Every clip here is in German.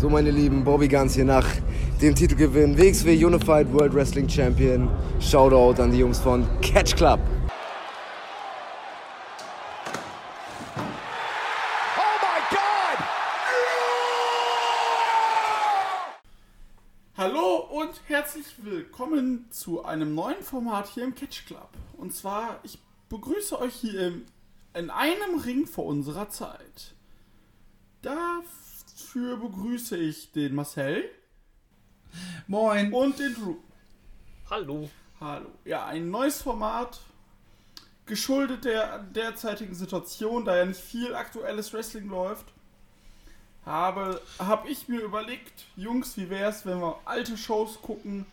So, meine Lieben, Bobby Guns hier nach dem Titelgewinn WXW Unified World Wrestling Champion. Shoutout an die Jungs von Catch Club. Hallo und herzlich willkommen zu einem neuen Format hier im Catch Club. Und zwar, ich begrüße euch hier in einem Ring vor unserer Zeit. Dafür begrüße ich den Marcel Moin. und den Drew. Hallo. Hallo. Ja, ein neues Format, geschuldet der derzeitigen Situation, da ja nicht viel aktuelles Wrestling läuft, habe, habe ich mir überlegt, Jungs, wie wäre es, wenn wir alte Shows gucken,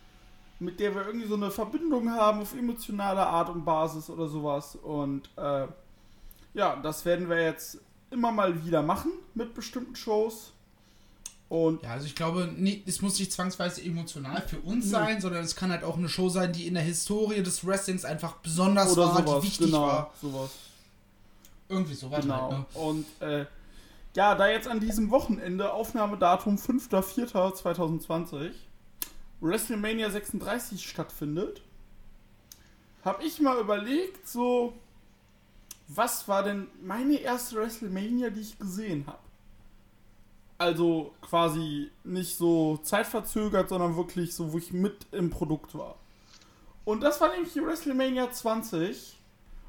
mit der wir irgendwie so eine Verbindung haben auf emotionale Art und Basis oder sowas. Und äh, ja, das werden wir jetzt immer mal wieder machen mit bestimmten Shows. Und Ja, also ich glaube, nie, es muss nicht zwangsweise emotional für uns sein, sondern es kann halt auch eine Show sein, die in der Historie des Wrestlings einfach besonders oder war, sowas, die wichtig genau, war. sowas. Irgendwie sowas Genau. halt, ne? Und äh, ja, da jetzt an diesem Wochenende, Aufnahmedatum 5.4.2020, WrestleMania 36 stattfindet, habe ich mal überlegt, so, was war denn meine erste WrestleMania, die ich gesehen habe? Also quasi nicht so zeitverzögert, sondern wirklich so, wo ich mit im Produkt war. Und das war nämlich WrestleMania 20,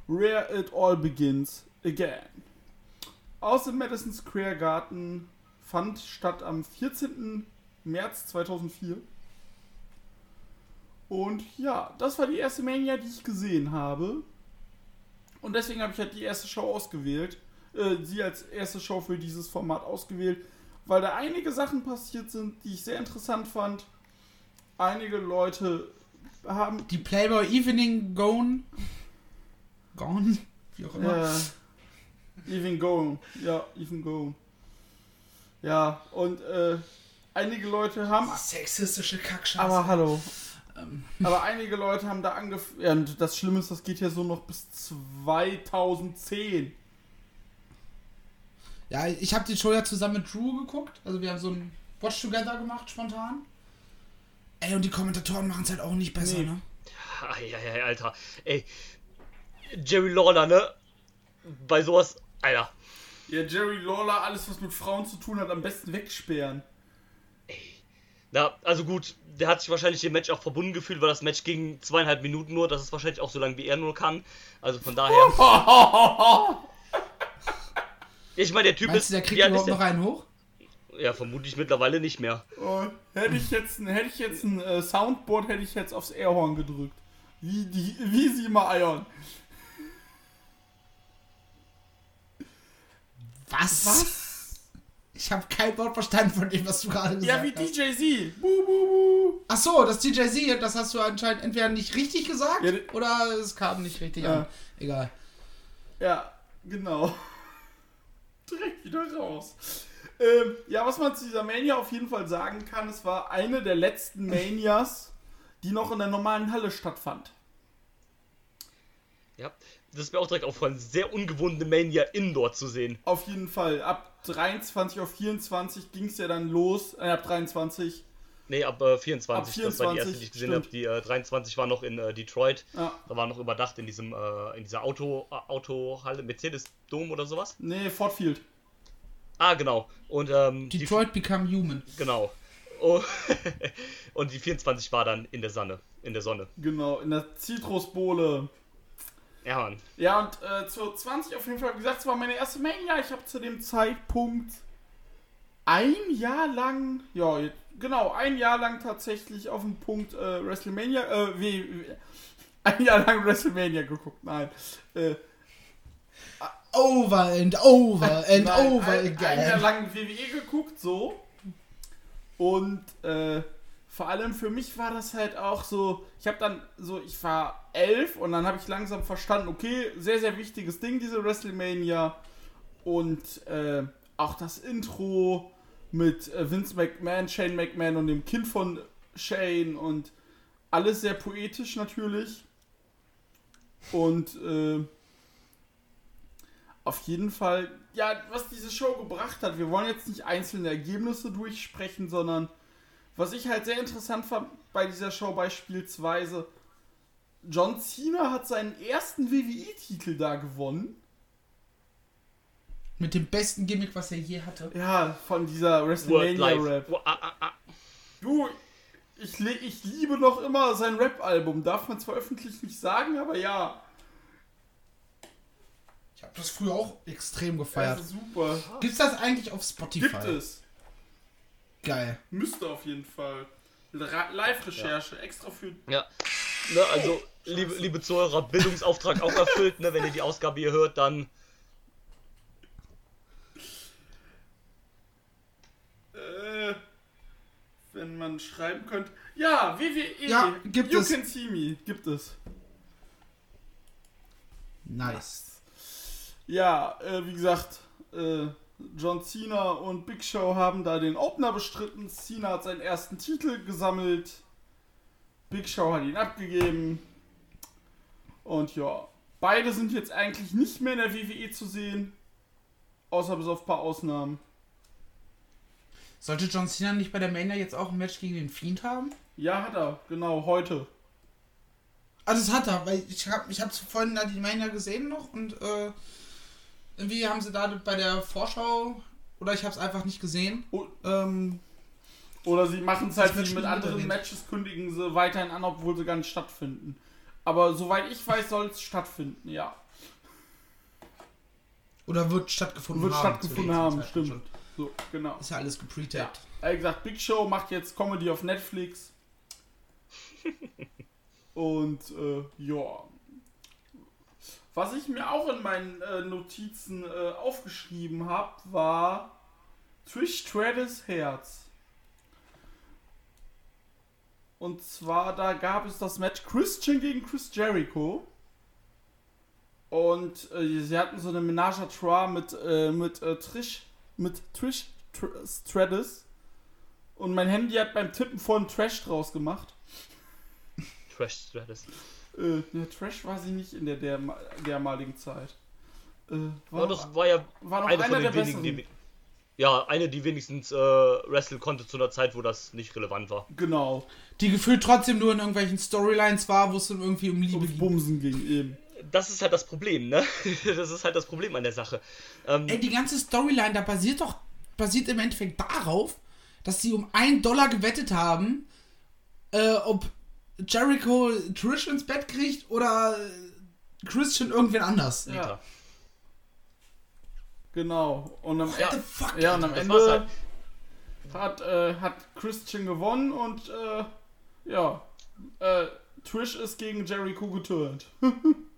Where It All Begins Again. Aus dem Madison Square Garden fand statt am 14. März 2004. Und ja, das war die erste Mania, die ich gesehen habe. Und deswegen habe ich halt die erste Show ausgewählt. Äh, sie als erste Show für dieses Format ausgewählt. Weil da einige Sachen passiert sind, die ich sehr interessant fand. Einige Leute haben Die Playboy Evening Gone. Gone? Wie auch immer. Ja. Even go. Ja, even go. Ja, und äh, einige Leute haben. Sexistische Kackscheiße. Aber hallo. Ähm. Aber einige Leute haben da angefangen. Ja, und das Schlimme ist, das geht ja so noch bis 2010. Ja, ich habe die Show ja zusammen mit Drew geguckt. Also wir haben so ein Watch Together gemacht, spontan. Ey, und die Kommentatoren machen es halt auch nicht besser, Nee. ne? Eieiei, Alter. Ey. Jerry Lawler, ne? Bei sowas. Alter. Ja, Jerry Lawler, alles was mit Frauen zu tun hat, am besten wegsperren. Na, also gut, der hat sich wahrscheinlich dem Match auch verbunden gefühlt, weil das Match ging zweieinhalb Minuten nur. Das ist wahrscheinlich auch so lang, wie er nur kann. Also von daher. Ich meine, der Typ Meinst ist. du, der kriegt überhaupt ist noch einen hoch? Ja, vermutlich mittlerweile nicht mehr. Oh, hätte ich jetzt, ein- hätte ich jetzt ein äh, Soundboard, hätte ich jetzt aufs Airhorn gedrückt. Wie, die, wie sie immer eiern. Was? Was? Ich habe kein Wort verstanden von dem, was du gerade gesagt Ja, wie hast. DJ Z. Buh, buh, buh. Ach so, das DJZ, das hast du anscheinend entweder nicht richtig gesagt Ja, oder es kam nicht richtig Ja. an. Egal. Ja, genau. Direkt wieder raus. Ähm, ja, was man zu dieser Mania auf jeden Fall sagen kann, es war eine der letzten Manias, die noch in der normalen Halle stattfand. Ja. Das ist mir auch direkt aufgefallen. Sehr ungewohnte Mania Indoor zu sehen. Auf jeden Fall. Ab 23 auf 24 ging es ja dann los. Äh, ab 23. Nee, ab äh, 24. Ab Das war die erste, 24, die ich gesehen habe. Die äh, 23 war noch in äh, Detroit. Ja. Da war noch überdacht in diesem, äh, in dieser Auto, äh, Autohalle, Mercedes-Dom oder sowas. Nee, Fortfield. Ah, genau. Und, ähm, die, Detroit Become Human. genau. Oh, und die 24 war dann in der Sonne. In der Sonne. Genau, in der Zitrusbowle. Ja, Mann. Ja, und äh, zur 20 auf jeden Fall, wie gesagt, es war meine erste Mania. Ich habe zu dem Zeitpunkt ein Jahr lang, ja, jetzt- genau, ein Jahr lang tatsächlich auf den Punkt äh, WrestleMania, äh, wie, wie, ein Jahr lang WrestleMania geguckt, nein. Äh, Over and over and nein, over ein, ein Jahr lang WWE geguckt, so. Und äh, vor allem für mich war das halt auch so, ich habe dann so, ich war elf und dann habe ich langsam verstanden, okay, sehr, sehr wichtiges Ding, diese WrestleMania. Und äh, auch das Intro mit äh, Vince McMahon, Shane McMahon und dem Kind von Shane und alles sehr poetisch natürlich. Und äh, Auf jeden Fall, ja, was diese Show gebracht hat. Wir wollen jetzt nicht einzelne Ergebnisse durchsprechen, sondern was ich halt sehr interessant fand bei dieser Show beispielsweise, John Cena hat seinen ersten WWE-Titel da gewonnen. Mit dem besten Gimmick, was er je hatte. Ja, von dieser WrestleMania-Rap. Ah, ah, ah. Du, ich, ich liebe noch immer sein Rap-Album. Darf man zwar öffentlich nicht sagen, aber ja. Ich habe das früher auch extrem gefeiert. ist super. Gibt's das eigentlich auf Spotify? Gibt es. Geil. Müsste auf jeden Fall. Live-Recherche, extra für. Ja. Ne, also, liebe, liebe Zuhörer, Bildungsauftrag auch erfüllt. Ne, wenn ihr die Ausgabe hier hört, dann Äh, wenn man schreiben könnte. Ja, WWE. Ja, gibt you es. can see me. Gibt es. Nice. Ja, äh, wie gesagt, äh, John Cena und Big Show haben da den Opener bestritten. Cena hat seinen ersten Titel gesammelt. Big Show hat ihn abgegeben. Und ja, beide sind jetzt eigentlich nicht mehr in der WWE zu sehen. Außer bis auf ein paar Ausnahmen. Sollte John Cena nicht bei der Mania jetzt auch ein Match gegen den Fiend haben? Ja, hat er. Genau, heute. Also das hat er, weil ich habe ich hab's vorhin da die Mania gesehen noch und äh, irgendwie haben sie da bei der Vorschau oder ich habe es einfach nicht gesehen. Oh. Ähm, Oder sie machen es halt wird wie mit schon anderen. Matches, kündigen sie weiterhin an, obwohl sie gar nicht stattfinden. Aber soweit ich weiß, soll es stattfinden, ja. oder wird stattgefunden Wird haben. stattgefunden zu dem haben, stimmt. So, genau. Ist ja alles Ja. gepretagt. Er hat gesagt, Big Show macht jetzt Comedy auf Netflix. Und äh, ja. Was ich mir auch in meinen äh, Notizen äh, aufgeschrieben habe, war Trish Stratus Herz. Und zwar, da gab es das Match Christian gegen Chris Jericho. Und äh, sie hatten so eine Menage à trois mit, äh, mit äh, Trish, mit Trish Tr Stratus. Und mein Handy hat beim Tippen vorhin Trash draus gemacht. Trash Stratus. Äh, ne, Trash war sie nicht in der, der dermaligen Zeit. Äh, war, Ja, das war ja war noch eine einer von der wenigen, die. Ja, eine, die wenigstens äh, wresteln konnte zu einer Zeit, wo das nicht relevant war. Genau. Die gefühlt trotzdem nur in irgendwelchen Storylines war, wo es dann irgendwie um Liebe Ums ging. Bumsen ging eben. Das ist halt das Problem, ne? Das ist halt das Problem an der Sache. Ähm, Ey, die ganze Storyline, da basiert doch, basiert im Endeffekt darauf, dass sie um einen Dollar gewettet haben, äh, ob Jericho Trish ins Bett kriegt oder Christian irgendwen anders. Ja. Genau. Und am, What the fuck? ja, und am Ende halt. hat, äh, hat Christian gewonnen und äh, ja, äh, Trish ist gegen Jericho geturnt.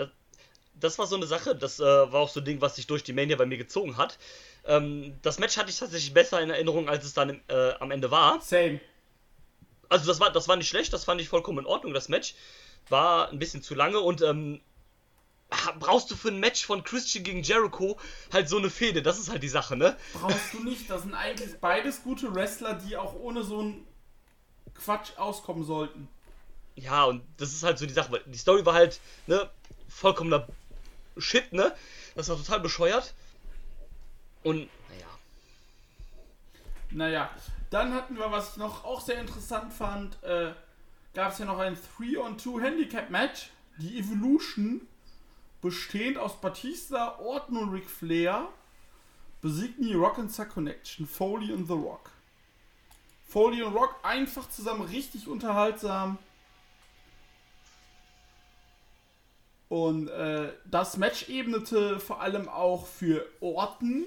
Hat das war so eine Sache, das äh, war auch so ein Ding, was sich durch die Mania bei mir gezogen hat. Ähm, das Match hatte ich tatsächlich besser in Erinnerung, als es dann im, äh, am Ende war. Same. Also das war, das war nicht schlecht, das fand ich vollkommen in Ordnung. Das Match war ein bisschen zu lange und ähm, brauchst du für ein Match von Christian gegen Jericho halt so eine Fehde? Das ist halt die Sache, ne? Brauchst du nicht. Das sind eigentlich beides gute Wrestler, die auch ohne so einen Quatsch auskommen sollten. Ja, und das ist halt so die Sache, weil die Story war halt, ne, vollkommener Shit, ne? Das war total bescheuert. Und, naja. Naja, dann hatten wir, was ich noch auch sehr interessant fand, äh, gab es ja noch ein 3-on-2 Handicap-Match. Die Evolution, bestehend aus Batista, Orton und Ric Flair, besiegten die Rock and Suck Connection, Foley und The Rock. Foley und Rock einfach zusammen richtig unterhaltsam. Und äh, das Match ebnete vor allem auch für Orton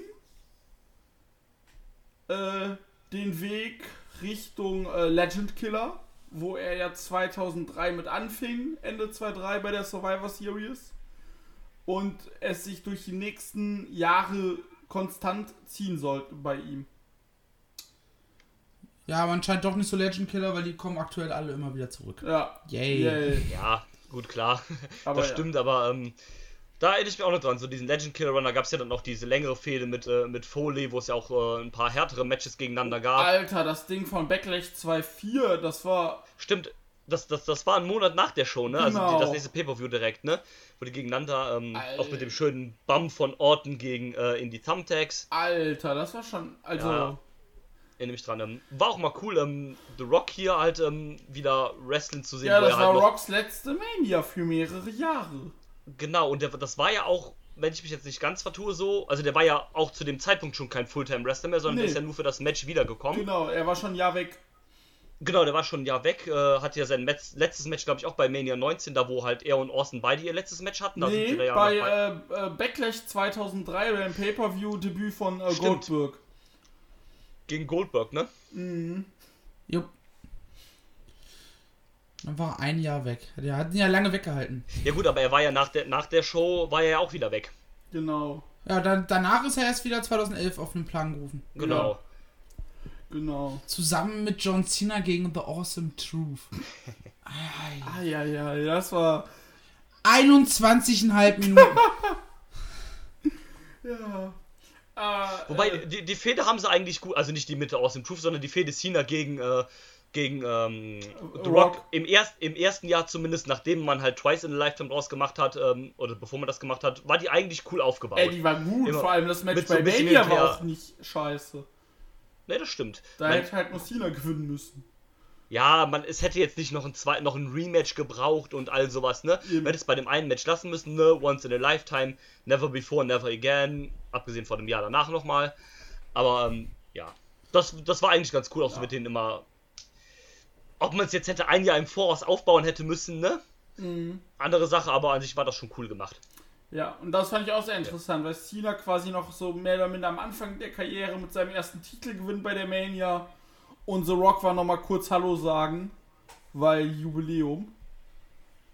äh, den Weg Richtung äh, Legend Killer, wo er ja 2003 mit anfing, Ende 2003 bei der Survivor Series. Und es sich durch die nächsten Jahre konstant ziehen sollte bei ihm. Ja, aber anscheinend doch nicht so Legend Killer, weil die kommen aktuell alle immer wieder zurück. Ja. Yay. Yay. Ja, gut, klar. Aber das ja. stimmt, aber ähm, da erinnere ich mich auch noch dran. So diesen Legend Killer Run, da gab es ja dann noch diese längere Fehde mit, äh, mit Foley, wo es ja auch äh, ein paar härtere Matches gegeneinander gab. Alter, das Ding von Backlash 2.4, das war. Stimmt. das, das, das war ein Monat nach der Show, ne? Also Genau. die, das nächste Pay-Per-View direkt, ne? Wo die gegeneinander, ähm, auch mit dem schönen Bum von Orton gegen äh, in die Thumbtacks. Alter, das war schon. Also. Ja. Mich dran. Ähm, war auch mal cool, ähm, The Rock hier halt ähm, wieder Wrestling zu sehen. Ja, das war halt Rocks letzte Mania für mehrere Jahre. Genau, und der, das war ja auch, wenn ich mich jetzt nicht ganz vertue, so, also der war ja auch zu dem Zeitpunkt schon kein Fulltime-Wrestler mehr, sondern Nee. der ist ja nur für das Match wiedergekommen. Genau, er war schon ein Jahr weg. Genau, der war schon ein Jahr weg, äh, hatte ja sein Metz, letztes Match, glaube ich, auch bei Mania 19, da wo halt er und Austin beide ihr letztes Match hatten. Da nee, da ja bei äh, äh, Backlash 2003 beim Pay-Per-View-Debüt von äh. Goldberg. Gegen Goldberg, ne? Jupp. Dann war ein Jahr weg. Der hat ihn ja lange weggehalten. Ja gut, aber er war ja nach der, nach der Show, war er ja auch wieder weg. Genau, Ja, dann, danach ist er erst wieder 2011 auf den Plan gerufen. Genau. genau. Zusammen mit John Cena gegen The Awesome Truth. Ei. Ah, ja, ja, das war. 21,5 Minuten. Ja. Äh, Wobei, äh, die, die Fehde haben sie eigentlich gut, also nicht die Mitte aus dem Truth, sondern die Fehde Cena gegen, äh, gegen ähm, The Rock. Rock. Im, erst, Im ersten Jahr zumindest, nachdem man halt Twice in a Lifetime draus gemacht hat, ähm, oder bevor man das gemacht hat, war die eigentlich cool aufgebaut. ey, die war gut, Immer vor allem das Match bei Mania war auch nicht scheiße. ne, das stimmt. Da Man- hätte halt nur Cena gewinnen müssen. Ja, man, es hätte jetzt nicht noch ein, zwei, noch ein Rematch gebraucht und all sowas, ne? Man hätte es bei dem einen Match lassen müssen, ne? Once in a lifetime, never before, never again. Abgesehen von dem Jahr danach nochmal. Aber, ähm, ja. Das, das war eigentlich ganz cool, auch so Ja. mit denen immer. Ob man es jetzt hätte ein Jahr im Voraus aufbauen hätte müssen, ne? Mhm. Andere Sache, aber an sich war das schon cool gemacht. Ja, und das fand ich auch sehr interessant, weil Cena quasi noch so mehr oder minder am Anfang der Karriere mit seinem ersten Titel gewinnt bei der Mania. Und The Rock war nochmal kurz Hallo sagen, weil Jubiläum.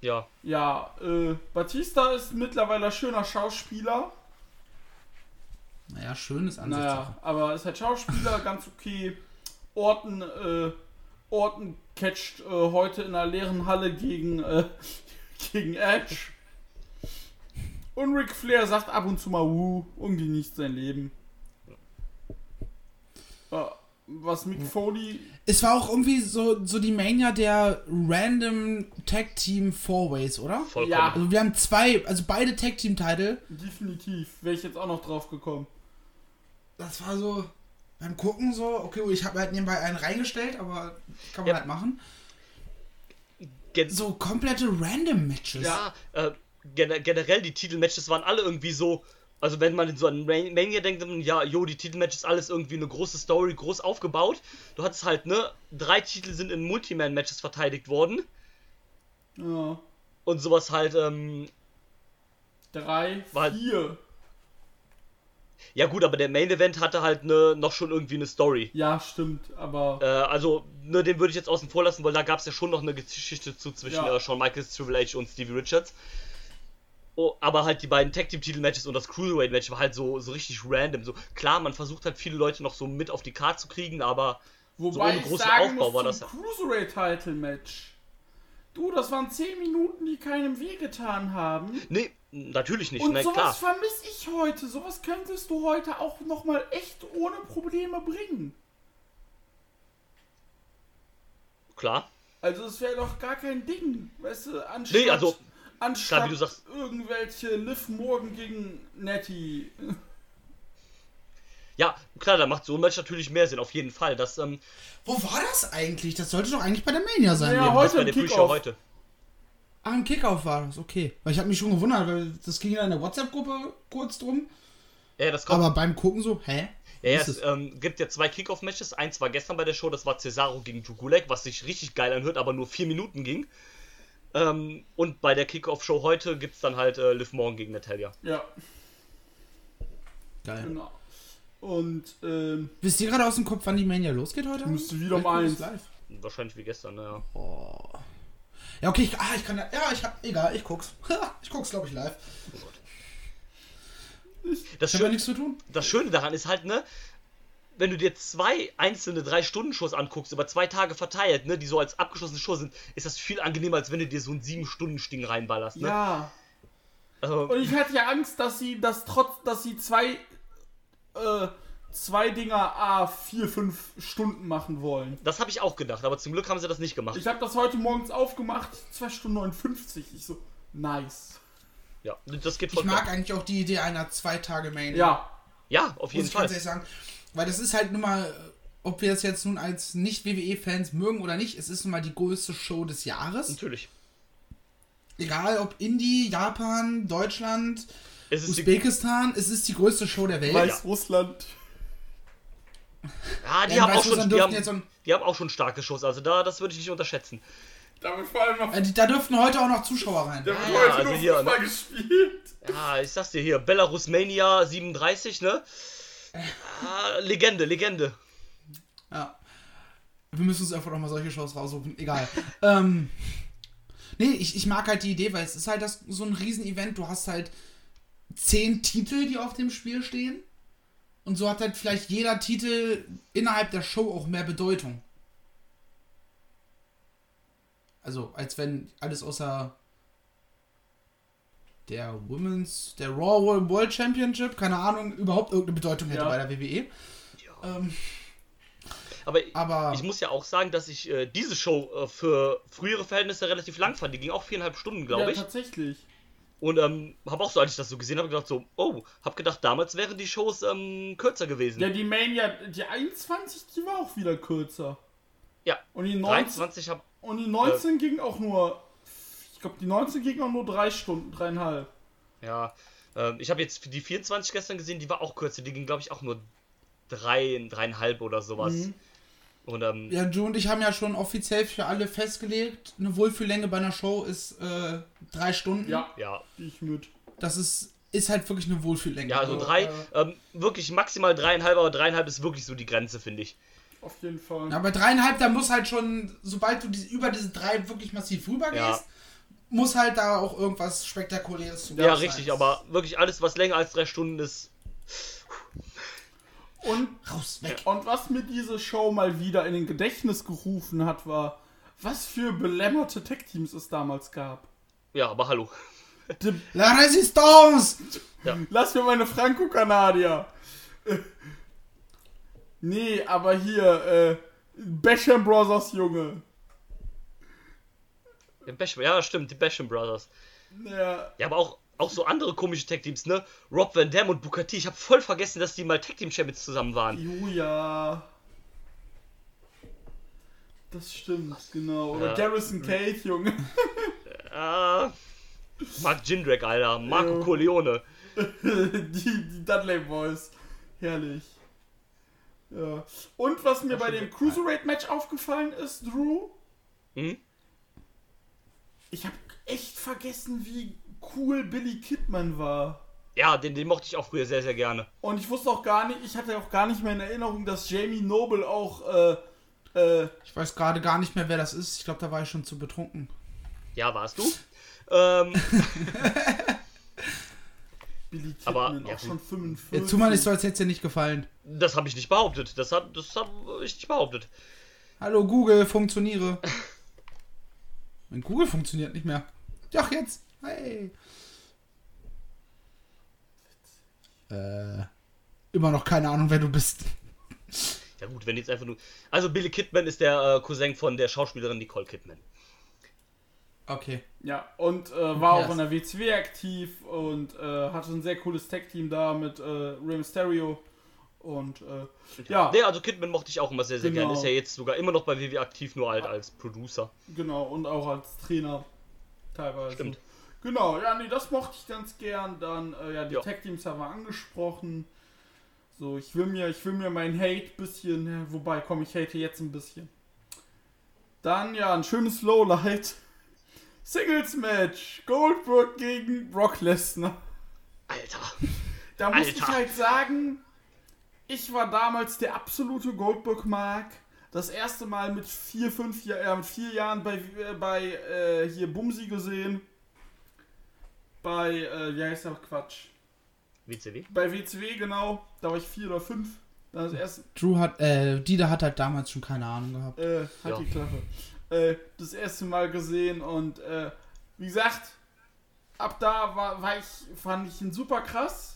Ja. Ja, äh, Batista ist mittlerweile schöner Schauspieler. naja, schönes Naja, Ansatz. aber ist halt Schauspieler, ganz okay. Orton, äh, Orton catcht äh, heute in einer leeren Halle gegen, äh, gegen Edge. Und Ric Flair sagt ab und zu mal Wuh und genießt sein Leben. Ja, was Mick Foley. Es war auch irgendwie so, so die Mania der random Tag Team Fourways, oder? Vollkommen. Ja. Also wir haben zwei, also beide Tag Team Titel. Definitiv, wäre ich jetzt auch noch drauf gekommen. Das war so beim Gucken so, okay, ich habe halt nebenbei einen reingestellt, aber kann man Ja. halt machen. Gen So komplette random Matches. Ja, äh, gener generell die Titelmatches waren alle irgendwie so. Also wenn man in so an Man- Mania denkt, dann, ja, jo, die Titelmatches alles irgendwie eine große Story, groß aufgebaut. Du hattest halt, ne, drei Titel sind in Multiman-Matches verteidigt worden. Ja, Und sowas halt, ähm, drei, War- vier. ja gut, aber der Main-Event hatte halt ne, noch schon irgendwie eine Story. Ja, stimmt, aber. Äh, also, ne, den würde ich jetzt außen vor lassen, weil da gab es ja schon noch eine Geschichte zu zwischen Ja. äh, Shawn Michaels, Triple H und Stevie Richards. Oh, aber halt die beiden Tag Team Titel Matches und das Cruiserweight Match war halt so, so richtig random. So klar, man versucht halt viele Leute noch so mit auf die Karte zu kriegen, aber Wobei ohne ich großen Aufbau muss, war das- Cruiserweight-Title-Match. Du, das waren 10 Minuten, die keinem wehgetan haben. nee, natürlich nicht, Und ne, sowas klar. vermisse ich heute. Sowas könntest du heute auch nochmal echt ohne Probleme bringen. Klar. Also es wäre doch gar kein Ding. Weißt du, anstatt, Nee, also, anstatt klar, wie du sagst. irgendwelche Liv Morgan gegen Nettie. Ja, klar, da macht so ein Match natürlich mehr Sinn, auf jeden Fall. Das, ähm, Wo war das eigentlich? Das sollte doch eigentlich bei der Mania sein. Ja, heute das bei der Pre-Show Kickoff. heute. Ah, ein Kickoff war das, okay. Weil ich habe mich schon gewundert, weil das ging ja in der WhatsApp-Gruppe kurz drum. Ja, das kommt. Aber beim Gucken so, hä? Ja, ja, es es? ähm, gibt ja zwei Kickoff-Matches. Eins war gestern bei der Show, das war Cesaro gegen Jugulek, was sich richtig geil anhört, aber nur vier Minuten ging. Ähm, und bei der Kickoff-Show heute gibt es dann halt äh, Liv Morgan gegen Natalia. Ja, Geil. genau. Und ähm, Wisst ihr gerade aus dem Kopf, wann die Mania losgeht heute? Müsste wieder ich's eins. live. Wahrscheinlich wie gestern, naja. Ja, okay, ich, ah, ich kann ja, ja, ich hab, egal, ich guck's. ich guck's, glaube ich, live. Das, Ich habe ja Schön, nichts zu tun. das Schöne daran ist halt, ne, wenn du dir zwei einzelne Drei-Stunden-Shows anguckst, über zwei Tage verteilt, ne, die so als abgeschlossene Show sind, ist das viel angenehmer, als wenn du dir so ein Sieben-Stunden-Sting reinballerst, ne? ja. Also, Und ich hatte ja Angst, dass sie das trotz, dass sie zwei, äh, zwei Dinger A 4, 5 Stunden machen wollen. Das habe ich auch gedacht, aber zum Glück haben sie das nicht gemacht. Ich habe das heute morgens aufgemacht, 2 Stunden 59. Ich so, nice. Ja, das geht Ich voll mag klar. eigentlich auch die Idee einer zwei Tage Main. Ja, Ja, auf muss jeden ich Fall. ganz ehrlich sagen. Weil das ist halt nun mal, ob wir das jetzt nun als Nicht-WWE-Fans mögen oder nicht, es ist nun mal die größte Show des Jahres. Natürlich. Egal ob Indie, Japan, Deutschland, Es ist die, Usbekistan, es ist die größte Show der Welt. Weißrussland. ja, die Ja, haben auch schon, die haben, jetzt so die haben auch schon starke Shows, also da, das würde ich nicht unterschätzen. Da wird vor allem noch, Äh, Da dürften heute auch noch Zuschauer rein. da wird ja, heute also nur hier, Fußball ne? gespielt. Ja, ich sag's dir hier, Belarus Mania 37, ne? Ah, Legende, Legende. Ja. Wir müssen uns einfach noch mal solche Shows raussuchen. Egal. ähm, nee, ich, ich mag halt die Idee, weil es ist halt das, so ein Riesenevent. Du hast halt zehn Titel, die auf dem Spiel stehen. Und so hat halt vielleicht jeder Titel innerhalb der Show auch mehr Bedeutung. Also, als wenn alles außer der Women's, der Raw World Championship, keine Ahnung, überhaupt irgendeine Bedeutung hätte Ja. bei der WWE. Ja. Ähm, Aber, aber ich muss ja auch sagen, dass ich äh, diese Show äh, für frühere Verhältnisse relativ lang fand. Die ging auch viereinhalb Stunden, glaube ja, ich. tatsächlich. Und ähm, habe auch so, als ich das so gesehen habe, gedacht so, oh, hab gedacht, damals wären die Shows ähm, kürzer gewesen. Ja, die Mania, die 21, die war auch wieder kürzer. Ja, Und die 19, 23 hab, und die 19 ging auch nur, glaube, die 19 ging auch nur drei Stunden, dreieinhalb. ja, ähm, ich habe jetzt die 24 gestern gesehen, die war auch kürzer. Die ging, glaube ich, auch nur drei, dreieinhalb oder sowas. Mhm. Und ähm, Ja, du und ich haben ja schon offiziell für alle festgelegt, eine Wohlfühllänge bei einer Show ist äh, drei Stunden. Ja, ja, ich mit. Das ist, ist halt wirklich eine Wohlfühllänge. ja, also Also, drei, äh, ähm, wirklich maximal dreieinhalb, aber dreieinhalb ist wirklich so die Grenze, finde ich. Auf jeden Fall. Ja, bei dreieinhalb, da muss halt schon, sobald du diese, über diese drei wirklich massiv rübergehst, Ja. Muss halt da auch irgendwas Spektakuläres zu Ja, sein. richtig, aber wirklich alles, was länger als drei Stunden ist. Und, Raus, weg. und was mir diese Show mal wieder in den Gedächtnis gerufen hat, war, was für belämmerte Tech-Teams es damals gab. Ja, aber hallo. Die, La Resistance! lass mir meine Franco-Kanadier. Nee, aber hier, äh, Basham Brothers, Junge. Ja, Basham, ja, stimmt, die Basham Brothers. Ja, Ja, aber auch, auch so andere komische Tag-Teams, ne? Rob Van Dam und T. Ich habe voll vergessen, dass die mal Tag-Team-Champions zusammen waren. Julia. Das stimmt, genau. Oder Ja. Garrison Cage, Junge. Äh, Mark Jindrak, Alter. Marco Ja. Corleone. die, die Dudley Boys. Herrlich. Ja. Und was mir bei dem Cruiserweight-Match aufgefallen ist, Drew, Hm? Ich habe echt vergessen, wie cool Billy Kidman war. Ja, den, den mochte ich auch früher sehr, sehr gerne. Und ich wusste auch gar nicht, ich hatte auch gar nicht mehr in Erinnerung, dass Jamie Noble auch, äh, äh, Ich weiß gerade gar nicht mehr, wer das ist. Ich glaube, da war ich schon zu betrunken. Ja, warst du? Ähm, Billy Aber, Kidman, ja, auch schon 45. Jetzt tu mal nicht so, als hätte es dir nicht gefallen. das habe ich nicht behauptet. Das habe das hab ich nicht behauptet. Hallo Google, funktioniere. Mein Google funktioniert nicht mehr. Doch, jetzt. Hey. Äh, immer noch keine Ahnung, wer du bist. Ja gut, wenn jetzt einfach nur... Also Billy Kidman ist der äh, Cousin von der Schauspielerin Nicole Kidman. Okay. Ja, und äh, war Okay, auch in der WCW aktiv und äh, hatte ein sehr cooles Tag-Team da mit äh, Rey Mysterio. Und äh, ja, Nee, also Kidman mochte ich auch immer sehr, sehr Genau. gerne. Ist ja jetzt sogar immer noch bei WWE aktiv, nur halt als Producer. genau, und auch als Trainer teilweise. Stimmt. Genau, ja, nee, das mochte ich ganz gern. Dann, äh, ja, die Ja. Tag-Teams haben wir angesprochen. So, ich will mir, ich will mir mein Hate bisschen, ja, wobei, komm, ich hate jetzt ein bisschen. Dann, ja, ein schönes Lowlight. Singles-Match. Goldberg gegen Brock Lesnar. Alter. Da muss ich Alter. halt sagen, ich war damals der absolute Goldberg-Mark. Das erste Mal mit vier, fünf Jahren, äh, mit vier Jahren bei, äh, bei äh, hier Bumsi gesehen. Bei, äh, wie heißt der Quatsch? WCW? Bei WCW, genau. Da war ich vier oder fünf. Das erste, Drew hat, äh, Dieter hat halt damals schon keine Ahnung gehabt. äh, hat Ja. die Klappe. Äh, das erste Mal gesehen und, äh, wie gesagt, ab da war, war ich, fand ich ihn super krass.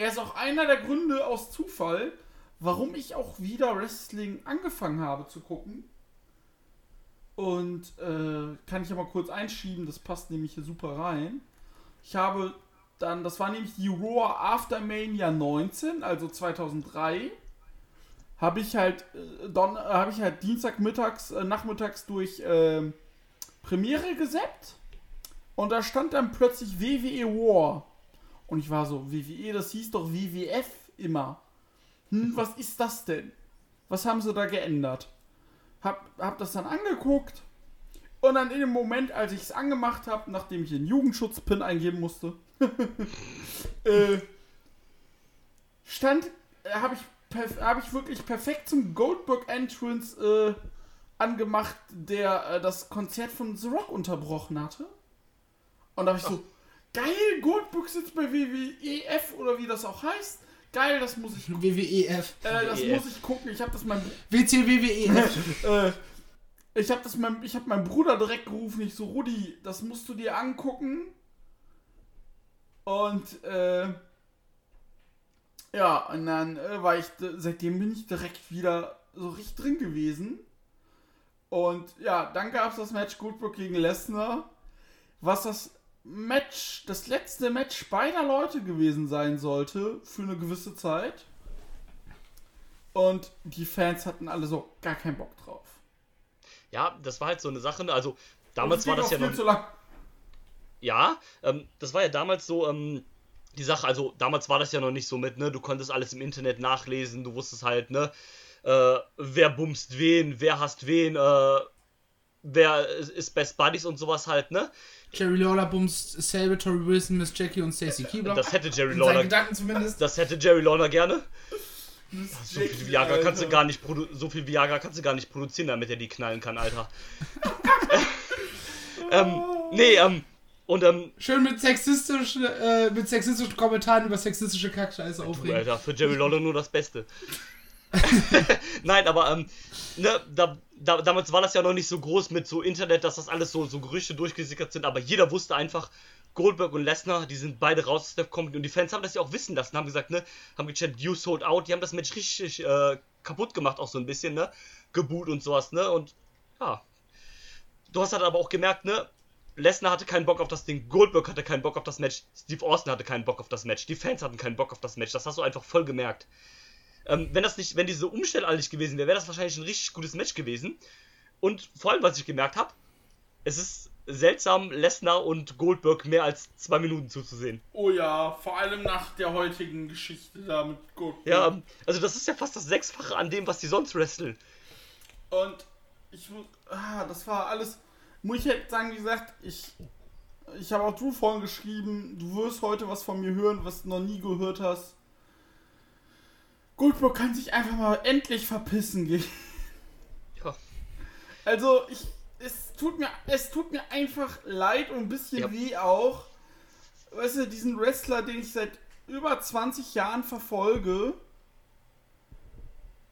Er ist auch einer der Gründe aus Zufall, warum ich auch wieder Wrestling angefangen habe zu gucken. Und äh, kann ich ja mal kurz einschieben, das passt nämlich hier super rein. Ich habe dann, das war nämlich die Raw After Mania 19, also 2003. Habe ich halt, äh, Don, äh, habe ich halt Dienstagmittags, äh, nachmittags durch äh, Premiere gesäppt. Und da stand dann plötzlich WWE War. Und ich war so, WWE, das hieß doch WWF immer. Hm, was ist das denn? Was haben sie da geändert? Hab, hab das dann angeguckt. Und dann in dem Moment, als ich es angemacht habe, nachdem ich den Jugendschutzpin eingeben musste, äh, stand, äh, habe ich, hab ich wirklich perfekt zum Goldberg Entrance äh, angemacht, der äh, das Konzert von The Rock unterbrochen hatte. Und da habe ich so, geil, Goldberg sitzt bei WWEF oder wie das auch heißt. Geil, das muss ich, WWEF. äh, das WWF. muss ich gucken. Ich habe das meinem WCWWEF. äh, ich habe das meinem, ich habe meinen Bruder direkt gerufen. Ich so, Rudi, das musst du dir angucken. Und äh, ja, und dann äh, war ich, seitdem bin ich direkt wieder so richtig drin gewesen. Und ja, dann gab es das Match Goldberg gegen Lesnar, was das Match, das letzte Match beider Leute gewesen sein sollte für eine gewisse Zeit. Und die Fans hatten alle so gar keinen Bock drauf. Ja, das war halt so eine Sache. ne? Also, damals war das ja noch. zu lang. Ja, ähm, das war ja damals so, ähm, die Sache, also damals war das ja noch nicht so mit, ne, du konntest alles im Internet nachlesen, du wusstest halt, ne, äh, wer bumst wen, wer hasst wen, äh, wer ist- ist Best Buddies und sowas halt, ne? Jerry Lawler bumst Salvatore Wilson, Miss Jackie und Stacy Keebler. Das hätte Jerry Lawler, Gedanken zumindest. das hätte Jerry Lawler gerne. So viel Viagra kannst du gar nicht so viel Viagra kannst du gar nicht produzieren, damit er die knallen kann, Alter. ähm, nee, ähm, und ähm, Schön mit sexistischen, äh, mit sexistischen Kommentaren über sexistische Kackscheiße Du, aufregen. Alter, für Jerry Lawler nur das Beste. Nein, aber ähm, ne, da, da, damals war das ja noch nicht so groß mit so Internet, dass das alles so, so Gerüchte durchgesickert sind, aber jeder wusste einfach, Goldberg und Lesnar, die sind beide raus aus der Comedy und die Fans haben das ja auch wissen lassen, haben gesagt, ne, haben gechattet, you sold out, die haben das Match richtig äh, kaputt gemacht, auch so ein bisschen, ne, geboot und sowas, ne, und ja. Du hast halt aber auch gemerkt, ne, Lesnar hatte keinen Bock auf das Ding, Goldberg hatte keinen Bock auf das Match, Steve Austin hatte keinen Bock auf das Match, die Fans hatten keinen Bock auf das Match. Das hast du einfach voll gemerkt. Ähm, wenn das nicht, wenn diese Umstände nicht gewesen wäre, wäre das wahrscheinlich ein richtig gutes Match gewesen. Und vor allem, was ich gemerkt habe, es ist seltsam, Lesnar und Goldberg mehr als zwei Minuten zuzusehen. Oh ja, vor allem nach der heutigen Geschichte da mit Goldberg. Ja, ähm, also das ist ja fast das Sechsfache an dem, was die sonst wresteln. Und ich ah, das war alles. Muss ich jetzt sagen, wie gesagt, ich. Ich habe auch du vorhin geschrieben, du wirst heute was von mir hören, was du noch nie gehört hast. Goldberg kann sich einfach mal endlich verpissen gehen. Ja. Also, ich. Es tut mir, es tut mir einfach leid und ein bisschen Ja. weh auch. Weißt du, diesen Wrestler, den ich seit über 20 Jahren verfolge,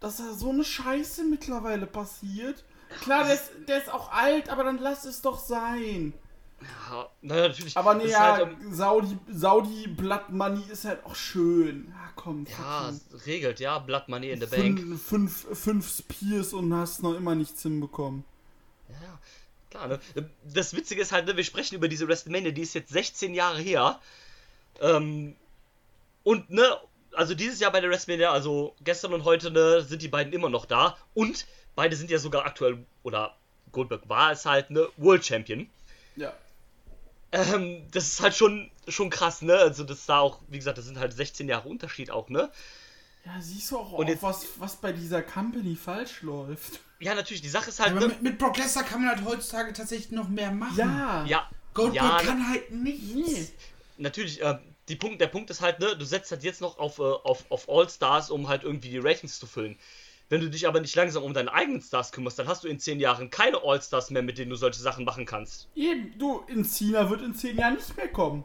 dass da so eine Scheiße mittlerweile passiert. Klar, der ist, der ist auch alt, aber dann lass es doch sein. Ja, naja, natürlich. Aber nee, ja, halt, ähm, Saudi, Saudi Blood Money ist halt auch schön. Ja, komm. ja, fucking regelt, ja, Blood Money in the Bank. fünf, fünf, fünf Spears und hast noch immer nichts hinbekommen. Ja, klar, ne? Das Witzige ist halt, ne, wir sprechen über diese WrestleMania, die ist jetzt 16 Jahre her. Ähm, und, ne, also dieses Jahr bei der WrestleMania, also gestern und heute, ne, sind die beiden immer noch da. Und beide sind ja sogar aktuell, oder Goldberg war es halt, ne, World Champion. Ja. Ähm, das ist halt schon, schon krass, ne? Also das da auch, wie gesagt, das sind halt 16 Jahre Unterschied auch, ne? Ja, siehst du auch, Und auch jetzt- was, was bei dieser Company falsch läuft. Ja, natürlich, die Sache ist halt, ne? mit, mit Brock Lesnar kann man halt heutzutage tatsächlich noch mehr machen. Ja. Ja, Goldberg ja, kann halt nichts. Nee. natürlich, äh, die Punkt, der Punkt ist halt, ne, du setzt halt jetzt noch auf, äh, auf, auf All-Stars, um halt irgendwie die Ratings zu füllen. Wenn du dich aber nicht langsam um deine eigenen Stars kümmerst, dann hast du in 10 Jahren keine All-Stars mehr, mit denen du solche Sachen machen kannst. Eben, du, in Cena wird in zehn Jahren nicht mehr kommen.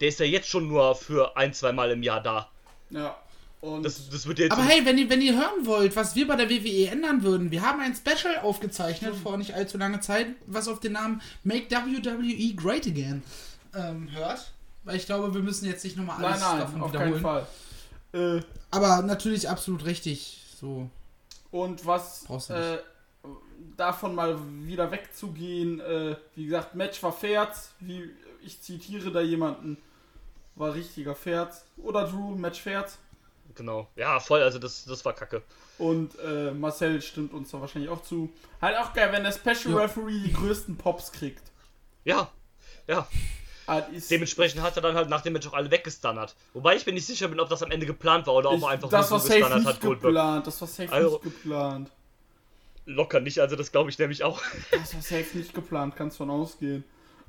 Der ist ja jetzt schon nur für ein, zwei Mal im Jahr da. Ja. Und Das, das wird jetzt. Aber hey, wenn ihr, wenn ihr hören wollt, was wir bei der WWE ändern würden, wir haben ein Special aufgezeichnet vor nicht allzu langer Zeit, was auf den Namen Make WWE Great Again ähm, hört. weil ich glaube, wir müssen jetzt nicht nochmal Nein, alles nein, davon auf wiederholen. keinen Fall. Äh, Aber natürlich absolut richtig. So. und was äh, davon mal wieder wegzugehen, äh, wie gesagt, Match war Ferz, wie ich zitiere da jemanden, war richtiger Ferz. Oder Drew, Match Ferz. Genau. Ja, voll, also das, das war kacke. Und äh, Marcel stimmt uns da wahrscheinlich auch zu. Halt auch geil, wenn der Special Ja. Referee die größten Pops kriegt. Ja, ja. Ah, ist, Dementsprechend hat er dann halt nach dem Match auch alle weggestunnert. Wobei ich mir nicht sicher bin, ob das am Ende geplant war oder ob er einfach das war nur so nicht hat, Goldberg. geplant. Das war safe Also- nicht geplant. Locker nicht, also das glaube ich nämlich auch. Das war safe nicht geplant, kannst von ausgehen.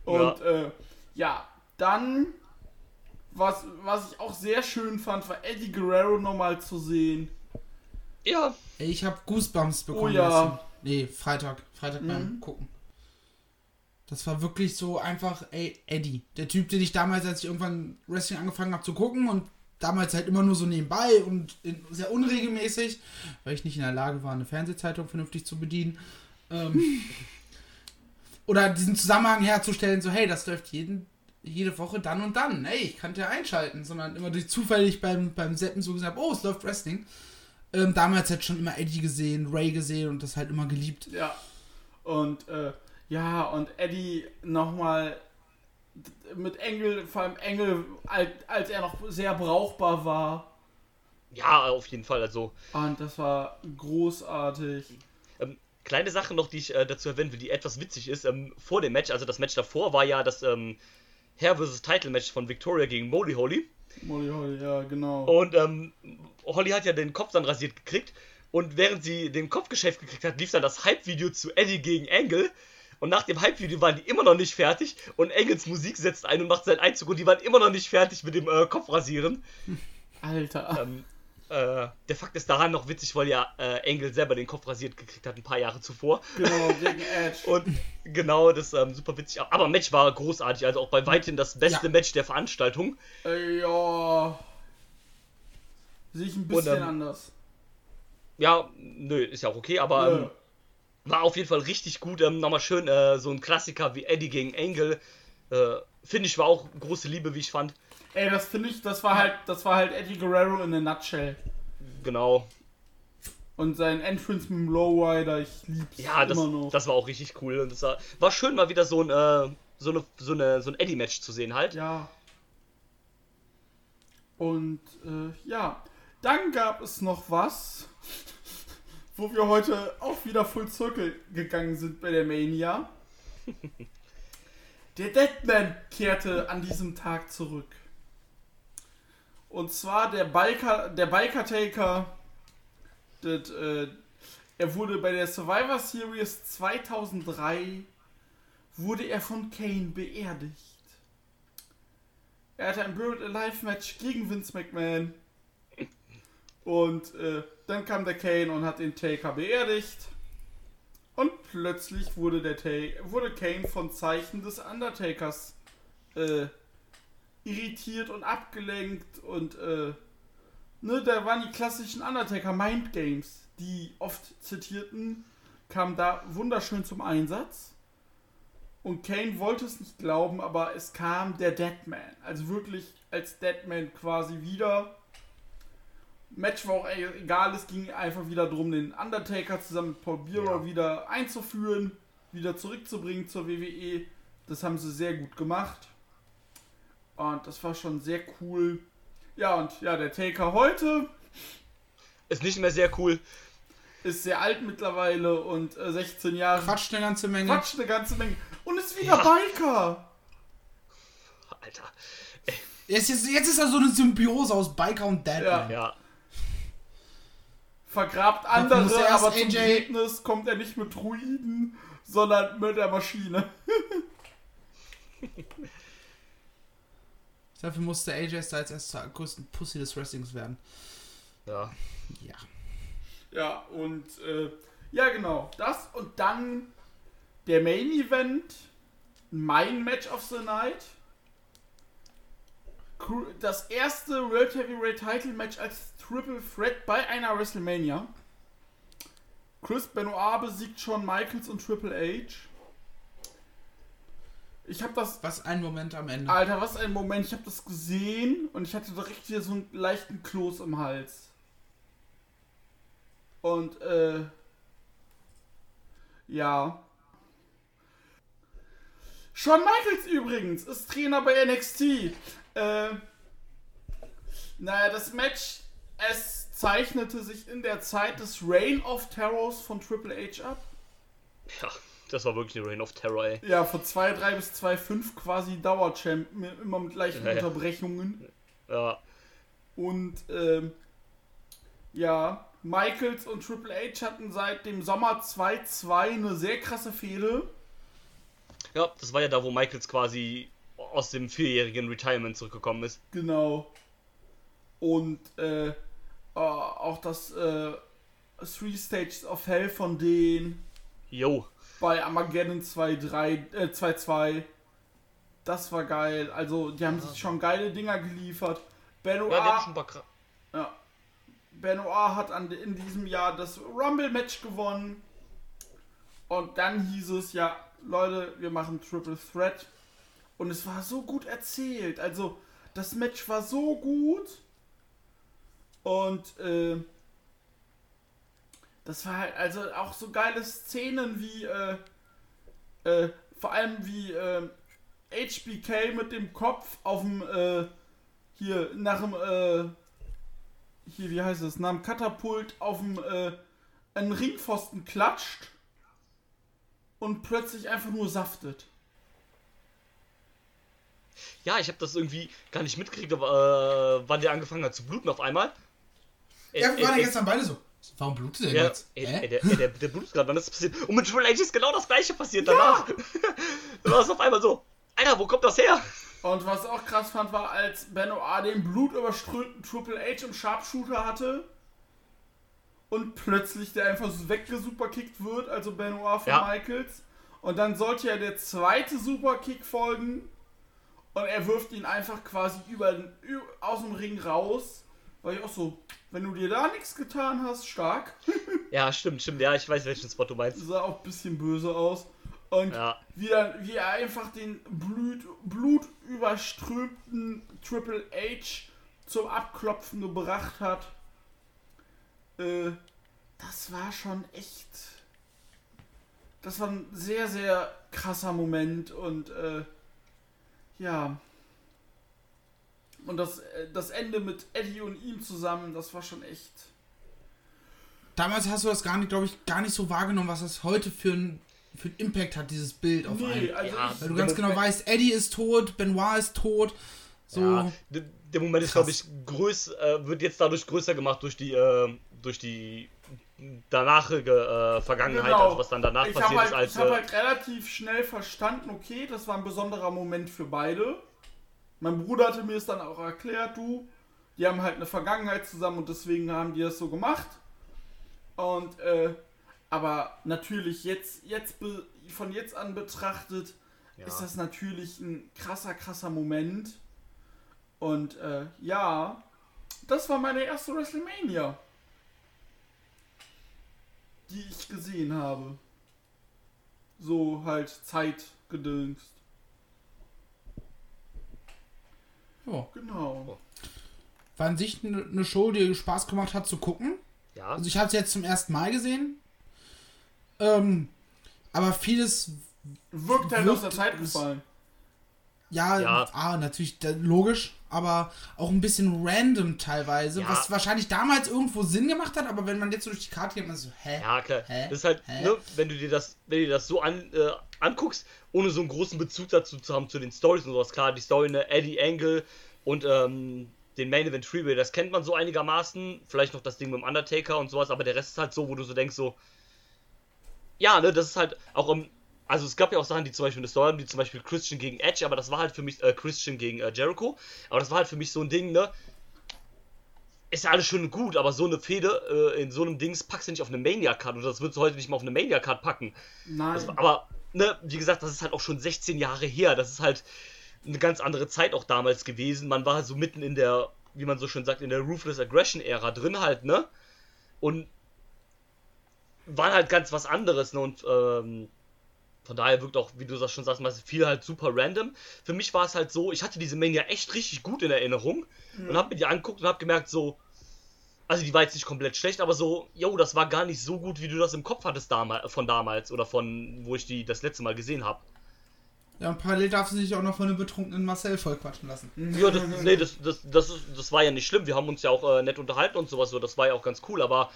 Und ja, äh, ja dann, was, was ich auch sehr schön fand, war Eddie Guerrero nochmal zu sehen. Ja, Ey, ich habe Goosebumps bekommen. Oh ja. gestern. Nee, Freitag. Freitag beim Mhm. Gucken. Das war wirklich so einfach, ey, Eddie. Der Typ, den ich damals, als ich irgendwann Wrestling angefangen habe zu gucken und damals halt immer nur so nebenbei und in, sehr unregelmäßig, weil ich nicht in der Lage war, eine Fernsehzeitung vernünftig zu bedienen. Ähm, oder diesen Zusammenhang herzustellen, so, hey, das läuft jeden, jede Woche dann und dann. Hey, ich kann ja einschalten, sondern immer durch zufällig beim, beim Seppen so gesagt, oh, es läuft Wrestling. Ähm, damals halt schon immer Eddie gesehen, Ray gesehen und das halt immer geliebt. Ja. Und, äh, ja, und Eddie nochmal mit Engel, vor allem Engel, als, als er noch sehr brauchbar war. ja, auf jeden Fall. Also, Und das war großartig. ähm, kleine Sache noch, die ich äh, dazu erwähnen will, die etwas witzig ist. Ähm, vor dem Match, also das Match davor, war ja das ähm, Hair vs. Title Match von Victoria gegen Molly Holly. Molly Holly, ja, genau. Und ähm, Holly hat ja den Kopf dann rasiert gekriegt. Und während sie den Kopf geschäft gekriegt hat, lief dann das Hype-Video zu Eddie gegen Angle. Und nach dem Hype-Video waren die immer noch nicht fertig. Und Engels Musik setzt ein und macht seinen Einzug. Und die waren immer noch nicht fertig mit dem äh, Kopfrasieren. Alter. Ähm, äh, der Fakt ist daran noch witzig, weil ja äh, Engel selber den Kopf rasiert gekriegt hat, ein paar Jahre zuvor. Genau, gegen Edge. Und genau, das ist ähm, super witzig. Aber Match war großartig. Also auch bei weitem das beste Ja. Match der Veranstaltung. Äh, ja. Sehe ich ein bisschen Und, ähm, anders. Ja, nö, ist ja auch okay, aber. Nö. Ähm, War auf jeden Fall richtig gut. Ähm, nochmal schön, äh, so ein Klassiker wie Eddie gegen Angle. Äh, Finde ich war auch große Liebe, wie ich fand. Ey, das finde ich, das war halt, das war halt Eddie Guerrero in a nutshell. Genau. Und sein Entrance mit dem Lowrider, ich lieb's Ja, das, immer noch. das war auch richtig cool. Und das war, war schön, mal wieder so ein, äh, so eine, so eine, so ein Eddie-Match zu sehen halt. Ja. Und äh, ja, dann gab es noch was, wo wir heute auch wieder Full Circle gegangen sind bei der Mania. Der Deadman kehrte an diesem Tag zurück. Und zwar der Biker, der Biker Taker. Das, äh, er wurde bei der Survivor Series 2003 wurde er von Kane beerdigt. Er hatte ein Buried Alive Match gegen Vince McMahon. Und äh, dann kam der Kane und hat den Taker beerdigt. Und plötzlich wurde der wurde Kane von Zeichen des Undertakers äh, irritiert und abgelenkt und äh, ne, da waren die klassischen Undertaker Mind Games, die oft zitierten, kamen da wunderschön zum Einsatz. Und Kane wollte es nicht glauben, aber es kam der Deadman. Also wirklich als Deadman quasi wieder. Match war auch egal, es ging einfach wieder darum, den Undertaker zusammen mit Paul Bearer Ja. wieder einzuführen, wieder zurückzubringen zur WWE. Das haben sie sehr gut gemacht. Und das war schon sehr cool. Ja, und ja, der Taker heute Ist nicht mehr sehr cool. ist sehr alt mittlerweile und äh, 16 Jahre. Quatscht eine ganze Menge. Quatscht eine ganze Menge. Und ist wieder Ja. Biker. Alter. Jetzt, jetzt, jetzt ist er so eine Symbiose aus Biker und Deadman. Ja. Vergrabt andere, er aber zum AJ Ergebnis kommt er nicht mit Druiden, sondern mit der Maschine. Dafür musste AJ Styles erst zur größten Pussy des Wrestlings werden. Ja. Ja. Ja, und äh, ja genau, das und dann der Main Event, mein Match of the Night. Das erste World Heavyweight Title Match als Triple Threat bei einer WrestleMania. Chris Benoit besiegt Shawn Michaels und Triple H. Ich habe das. Was ein Moment am Ende. Alter, was ein Moment. Ich habe das gesehen und ich hatte direkt hier so einen leichten Kloß im Hals. Und, äh. Ja. Shawn Michaels übrigens ist Trainer bei NXT. Äh. Naja, das Match, es zeichnete sich in der Zeit des Reign of Terrors von Triple H ab. Ja, das war wirklich eine Reign of Terror, ey. Ja, von 2-3 bis 2-5 quasi Dauerchamp, immer mit gleichen Ja, ja. Unterbrechungen. Ja, Und ähm, ja, Michaels und Triple H hatten seit dem Sommer 2-2 eine sehr krasse Fehde. ja, das war ja da, wo Michaels quasi aus dem vierjährigen Retirement zurückgekommen ist. Genau. Und äh, äh, auch das äh, Three Stages of Hell von denen Yo. bei Armageddon 2-3, äh, 2-2. Das war geil. Also, die haben sich schon geile Dinger geliefert. Benoit, Ja, schon Ja. Benoit hat an, in diesem Jahr das Rumble-Match gewonnen. Und dann hieß es, ja, Leute, wir machen Triple Threat. Und es war so gut erzählt. Also, das Match war so gut. Und, äh, das war halt, also auch so geile Szenen wie, äh, äh, vor allem wie, äh, HBK mit dem Kopf auf dem, äh, hier, nach dem, äh, hier, wie heißt es, nach dem Katapult auf dem, äh, einen Ringpfosten klatscht und plötzlich einfach nur saftet. Ja, ich habe das irgendwie gar nicht mitgekriegt, äh, wann der angefangen hat zu bluten auf einmal. Ja, wir waren ja gestern beide so. Warum blutet der Ja, jetzt? ey, ey, der, ey, der, der blutet gerade, wann ist das passiert? Und mit Triple H ist genau das gleiche passiert danach. da war es auf einmal so, Alter, wo kommt das her? Und was ich auch krass fand, war, als Benoit den blutüberströmten Triple H im Sharpshooter hatte und plötzlich der einfach so weggesuperkickt wird, also Benoit von Ja. Michaels. Und dann sollte ja der zweite Superkick folgen und er wirft ihn einfach quasi über, den- ü- aus dem Ring raus. Weil ich auch so, wenn du dir da nichts getan hast, stark. Ja, stimmt, stimmt, ja, ich weiß, welchen Spot du meinst. sah auch ein bisschen böse aus. Und Ja. wie, er, wie er einfach den Blut, blutüberströmten Triple H zum Abklopfen gebracht hat. Äh, das war schon echt. Das war ein sehr, sehr krasser Moment und äh, ja. Und das, äh, das Ende mit Eddie und ihm zusammen, das war schon echt. Damals hast du das gar nicht, glaube ich, gar nicht so wahrgenommen, was das heute für ein für einen Impact hat, dieses Bild auf Nee, einen. also Ja, ich, Weil du ganz genau weißt, Eddie ist tot, Benoit ist tot. So. Ja, der, der Moment ist, glaube ich, größ, äh, wird jetzt dadurch größer gemacht durch die, äh, durch die danachige äh, Vergangenheit, Genau. also was dann danach ich passiert habe halt, ist, als ich hab äh, halt relativ schnell verstanden, okay, das war ein besonderer Moment für beide. Mein Bruder hatte mir es dann auch erklärt, du, die haben halt eine Vergangenheit zusammen und deswegen haben die das so gemacht. Und, äh, aber natürlich jetzt, jetzt von jetzt an betrachtet, Ja. ist das natürlich ein krasser, krasser Moment. Und, äh, ja, das war meine erste WrestleMania, die ich gesehen habe. So halt zeitgedöngst. Ja. Genau. War an sich eine Show, die Spaß gemacht hat zu gucken. ja, Also ich habe es jetzt zum ersten Mal gesehen. Ähm, aber vieles, Wirkt halt Wirkt aus der Zeit es- gefallen. Ja, Ja. ah, natürlich logisch, aber auch ein bisschen random teilweise, Ja. was wahrscheinlich damals irgendwo Sinn gemacht hat, aber wenn man jetzt so durch die Karte geht, man so, hä? ja, klar. Hä? Das ist halt, ne, wenn du dir das, wenn du dir das so an, äh, anguckst, ohne so einen großen Bezug dazu zu haben, zu den Stories und sowas, klar, die Story, ne, Eddie Angle und ähm, den Main Event Freeway, das kennt man so einigermaßen, vielleicht noch das Ding mit dem Undertaker und sowas, aber der Rest ist halt so, wo du so denkst, so, ja, ne, das ist halt auch im, also es gab ja auch Sachen, die zum Beispiel eine Story haben, wie zum Beispiel Christian gegen Edge, aber das war halt für mich, äh, Christian gegen äh, Jericho, aber das war halt für mich so ein Ding, ne, ist ja alles schön und gut, aber so eine Fehde äh, in so einem Dings packst du nicht auf eine Mania-Card und das würdest du heute nicht mal auf eine Mania-Card packen. Nein. Das, aber, ne, wie gesagt, das ist halt auch schon 16 Jahre her. Das ist halt eine ganz andere Zeit auch damals gewesen. Man war so mitten in der, wie man so schön sagt, in der Ruthless Aggression-Ära drin halt, ne? Und war halt ganz was anderes, ne? Und ähm, von daher wirkt auch, wie du das schon sagst, mal viel halt super random. Für mich war es halt so, ich hatte diese Mania echt richtig gut in Erinnerung und habe mir die angeguckt und habe gemerkt, so, also die war jetzt nicht komplett schlecht, aber so, yo, das war gar nicht so gut, wie du das im Kopf hattest damals, von damals oder von, wo ich die das letzte Mal gesehen habe. Ja, und parallel darf sie sich auch noch von einem betrunkenen Marcel vollquatschen lassen. Ja, das, nee, das, das, das, ist, das war ja nicht schlimm. Wir haben uns ja auch äh, nett unterhalten und sowas, so, das war ja auch ganz cool, aber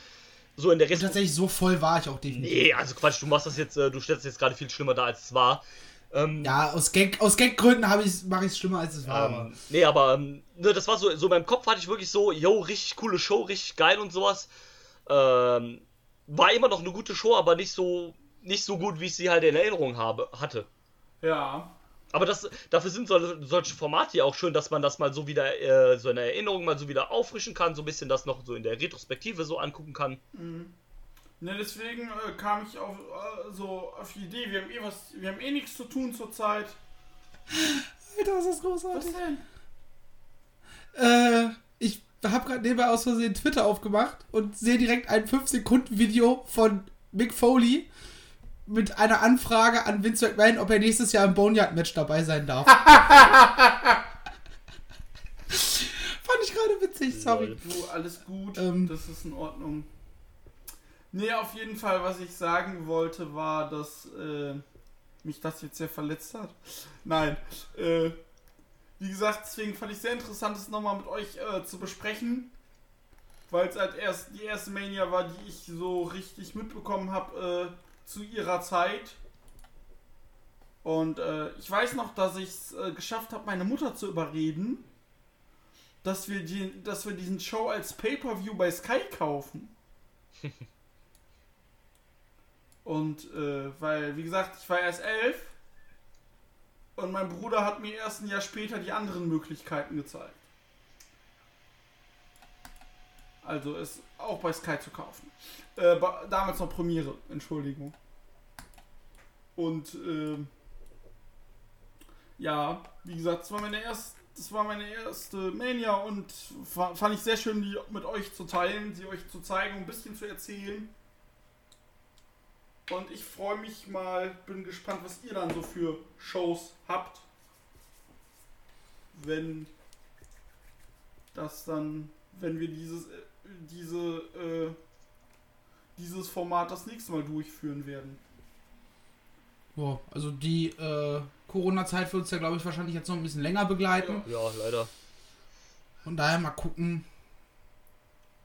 so in der Und Rest. tatsächlich so voll war ich auch definitiv. Nee, also Quatsch, du machst das jetzt, äh, du stellst es jetzt gerade viel schlimmer da, als es war. Ähm, Ja, aus, Gag, aus Gaggründen mache ich es schlimmer, als es war. aber- Ähm, nee, aber ähm, ne, das war so, so in meinem Kopf hatte ich wirklich so, yo, richtig coole Show, richtig geil und sowas. Ähm, war immer noch eine gute Show, aber nicht so, nicht so gut, wie ich sie halt in Erinnerung habe, hatte. Ja. Aber das, dafür sind so, solche Formate ja auch schön, dass man das mal so wieder, äh, so in der Erinnerung mal so wieder auffrischen kann, so ein bisschen das noch so in der Retrospektive so angucken kann. Ne, deswegen äh, kam ich auf äh, so auf die Idee, wir haben eh was, wir haben eh nichts zu tun zurzeit. Alter, was ist großartig. denn? Äh, ich habe gerade nebenbei aus Versehen Twitter aufgemacht und sehe direkt ein 5-Sekunden-Video von Mick Foley mit einer Anfrage an Vince McMahon, ob er nächstes Jahr im Boneyard-Match dabei sein darf. Fand ich gerade witzig, sorry. Du, alles gut, Ähm. das ist in Ordnung. Nee, auf jeden Fall, was ich sagen wollte, war, dass äh, mich das jetzt sehr verletzt hat. Nein, äh, wie gesagt, deswegen fand ich sehr interessant, es nochmal mit euch äh, zu besprechen. Weil es halt erst die erste Mania war, die ich so richtig mitbekommen habe äh, zu ihrer Zeit. Und äh, ich weiß noch, dass ich es äh, geschafft habe, meine Mutter zu überreden, dass wir, die, dass wir diesen Show als Pay-Per-View bei Sky kaufen. Und äh, weil, wie gesagt, ich war erst elf und mein Bruder hat mir erst ein Jahr später die anderen Möglichkeiten gezeigt. Also es auch bei Sky zu kaufen. Äh, damals noch Premiere, Entschuldigung. Und ähm, ja, wie gesagt, das war meine erste, das war meine erste Mania und fa- fand ich sehr schön, die mit euch zu teilen, sie euch zu zeigen, ein bisschen zu erzählen. Und ich freue mich mal, bin gespannt, was ihr dann so für Shows habt. Wenn das dann, wenn wir dieses, äh, diese, äh, dieses Format das nächste Mal durchführen werden. Ja, also die äh, Corona-Zeit wird uns ja, glaube ich, wahrscheinlich jetzt noch ein bisschen länger begleiten. Ja, leider. Von daher mal gucken,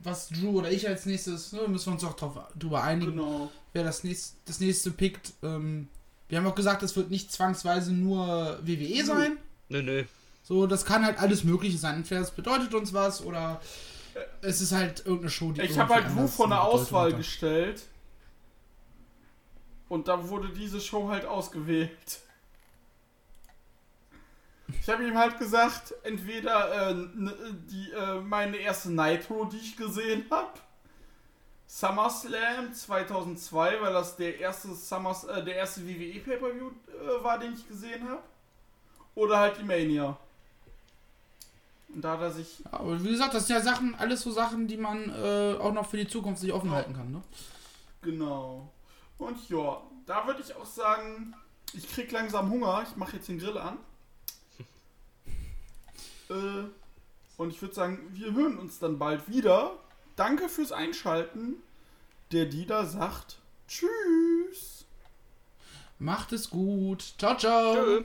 was Drew oder ich als nächstes, ne, müssen wir uns auch drauf, drüber einigen, Genau. wer das nächste, das nächste pickt. Ähm, wir haben auch gesagt, es wird nicht zwangsweise nur WWE sein. Nö, nö. So, das kann halt alles Mögliche sein. Entweder es bedeutet uns was oder es ist halt irgendeine Show, die Ich habe halt vor eine eine Bedeutung Auswahl hat. gestellt. Und da wurde diese Show halt ausgewählt. Ich habe ihm halt gesagt, entweder äh, n- die, äh, meine erste Nitro, die ich gesehen habe, SummerSlam 2002, weil das der erste Summers, äh, der erste WWE Pay-per-View äh, war, den ich gesehen habe, oder halt die Mania. Und da hat er sich Ja, Aber wie gesagt, das sind ja Sachen, alles so Sachen, die man äh, auch noch für die Zukunft sich offen halten kann. Ne? Genau. Und ja, da würde ich auch sagen, ich krieg langsam Hunger. Ich mache jetzt den Grill an. äh, und ich würde sagen, wir hören uns dann bald wieder. Danke fürs Einschalten. Der Dieter sagt Tschüss. Macht es gut. Ciao, ciao. Tschö.